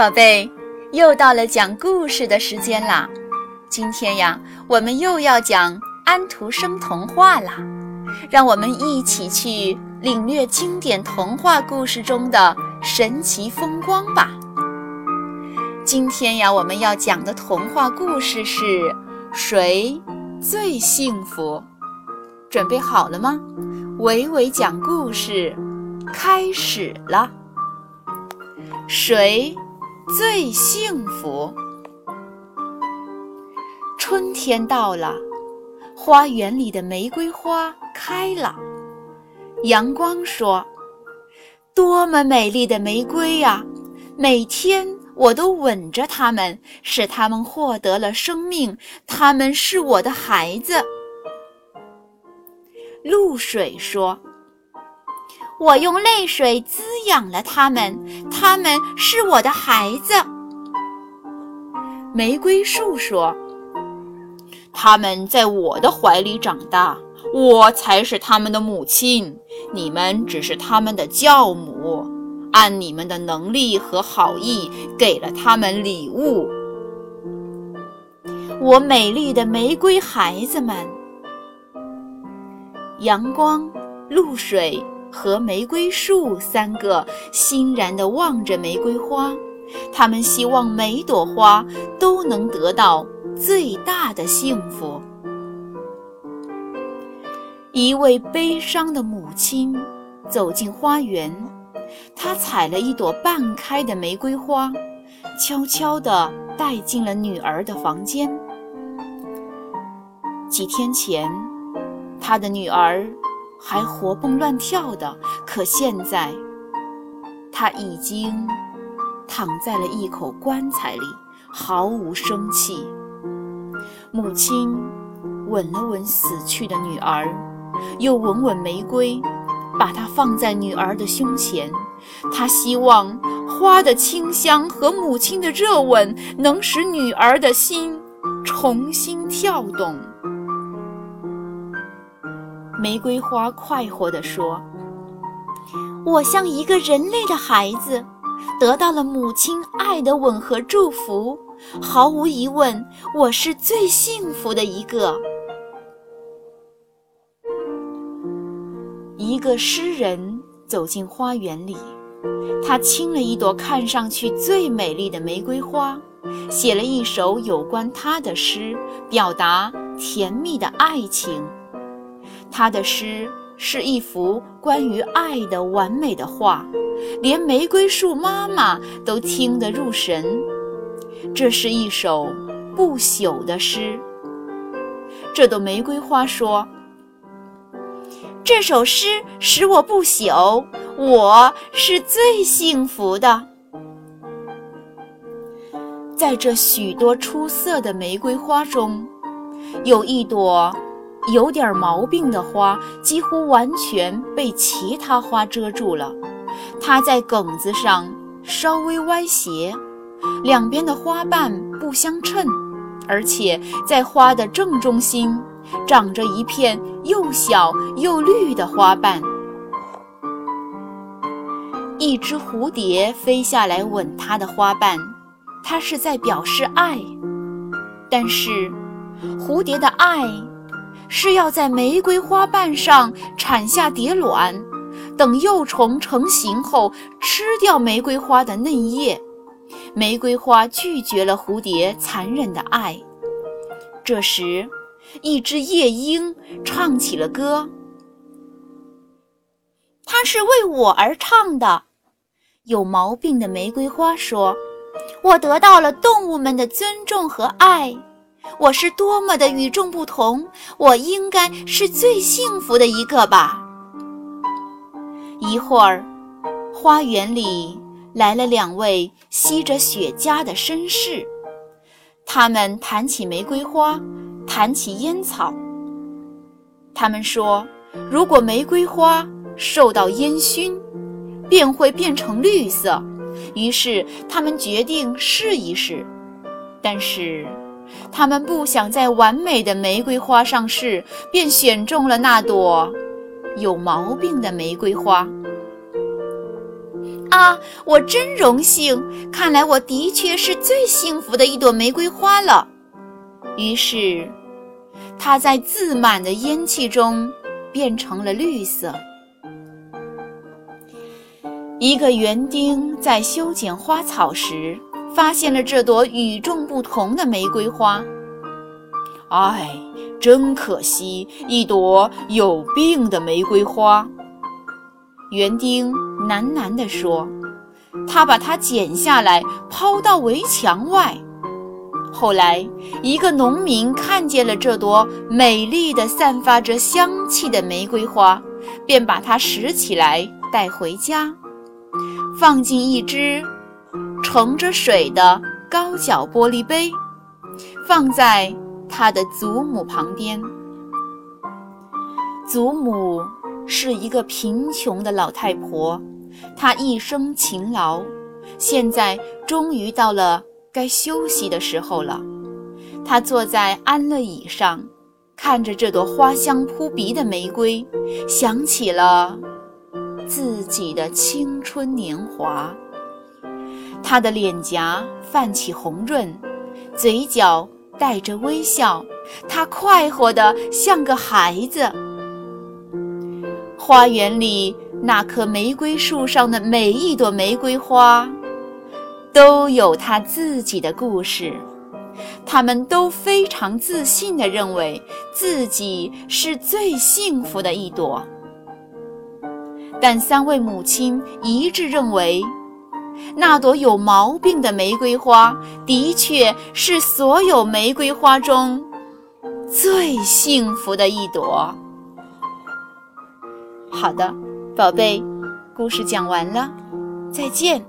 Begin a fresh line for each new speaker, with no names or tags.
宝贝，又到了讲故事的时间啦！今天呀，我们又要讲安徒生童话啦。让我们一起去领略经典童话故事中的神奇风光吧。今天呀，我们要讲的童话故事是《谁最幸福》。准备好了吗？伟伟讲故事开始了。谁最幸福？春天到了，花园里的玫瑰花开了。阳光说：“多么美丽的玫瑰呀！每天我都吻着它们，使它们获得了生命。它们是我的孩子。”露水说：“我用泪水滋养了他们，他们是我的孩子。”玫瑰树说：“他们在我的怀里长大，我才是他们的母亲，你们只是他们的教母，按你们的能力和好意给了他们礼物。”我美丽的玫瑰孩子们。阳光、露水和玫瑰树三个欣然地望着玫瑰花，他们希望每朵花都能得到最大的幸福。一位悲伤的母亲走进花园，她采了一朵半开的玫瑰花，悄悄地带进了女儿的房间。几天前。他的女儿还活蹦乱跳的，可现在她已经躺在了一口棺材里，毫无生气。母亲吻了吻死去的女儿，又吻吻玫瑰，把它放在女儿的胸前。她希望花的清香和母亲的热吻能使女儿的心重新跳动。玫瑰花快活地说：“我像一个人类的孩子，得到了母亲爱的吻和祝福。毫无疑问，我是最幸福的一个。”一个诗人走进花园里，他亲了一朵看上去最美丽的玫瑰花，写了一首有关他的诗，表达甜蜜的爱情。他的诗是一幅关于爱的完美的画，连玫瑰树妈妈都听得入神。这是一首不朽的诗。这朵玫瑰花说：“这首诗使我不朽，我是最幸福的。”在这许多出色的玫瑰花中，有一朵。有点毛病的花几乎完全被其他花遮住了，它在梗子上稍微歪斜，两边的花瓣不相称，而且在花的正中心长着一片又小又绿的花瓣。一只蝴蝶飞下来吻它的花瓣，它是在表示爱，但是蝴蝶的爱。是要在玫瑰花瓣上产下蝶卵，等幼虫成型后吃掉玫瑰花的嫩叶。玫瑰花拒绝了蝴蝶残忍的爱。这时，一只夜莺唱起了歌。它是为我而唱的。有毛病的玫瑰花说：“我得到了动物们的尊重和爱。”我是多么的与众不同！我应该是最幸福的一个吧。一会儿，花园里来了两位吸着雪茄的绅士，他们谈起玫瑰花，谈起烟草。他们说，如果玫瑰花受到烟熏，便会变成绿色。于是，他们决定试一试。但是。他们不想在完美的玫瑰花上试，便选中了那朵有毛病的玫瑰花。啊，我真荣幸！看来我的确是最幸福的一朵玫瑰花了。于是，它在自满的烟气中变成了绿色。一个园丁在修剪花草时，发现了这朵与众不同的玫瑰花。哎，真可惜，一朵有病的玫瑰花。园丁喃喃地说：“他把它剪下来，抛到围墙外。后来，一个农民看见了这朵美丽的、散发着香气的玫瑰花，便把它拾起来带回家，放进一只盛着水的高脚玻璃杯，放在他的祖母旁边。祖母。”是一个贫穷的老太婆，她一生勤劳，现在终于到了该休息的时候了。她坐在安乐椅上，看着这朵花香扑鼻的玫瑰，想起了自己的青春年华。她的脸颊泛起红润，嘴角带着微笑，她快活的像个孩子。花园里那棵玫瑰树上的每一朵玫瑰花，都有它自己的故事。它们都非常自信地认为自己是最幸福的一朵。但三位母亲一致认为，那朵有毛病的玫瑰花的确是所有玫瑰花中最幸福的一朵。好的，宝贝，故事讲完了，再见。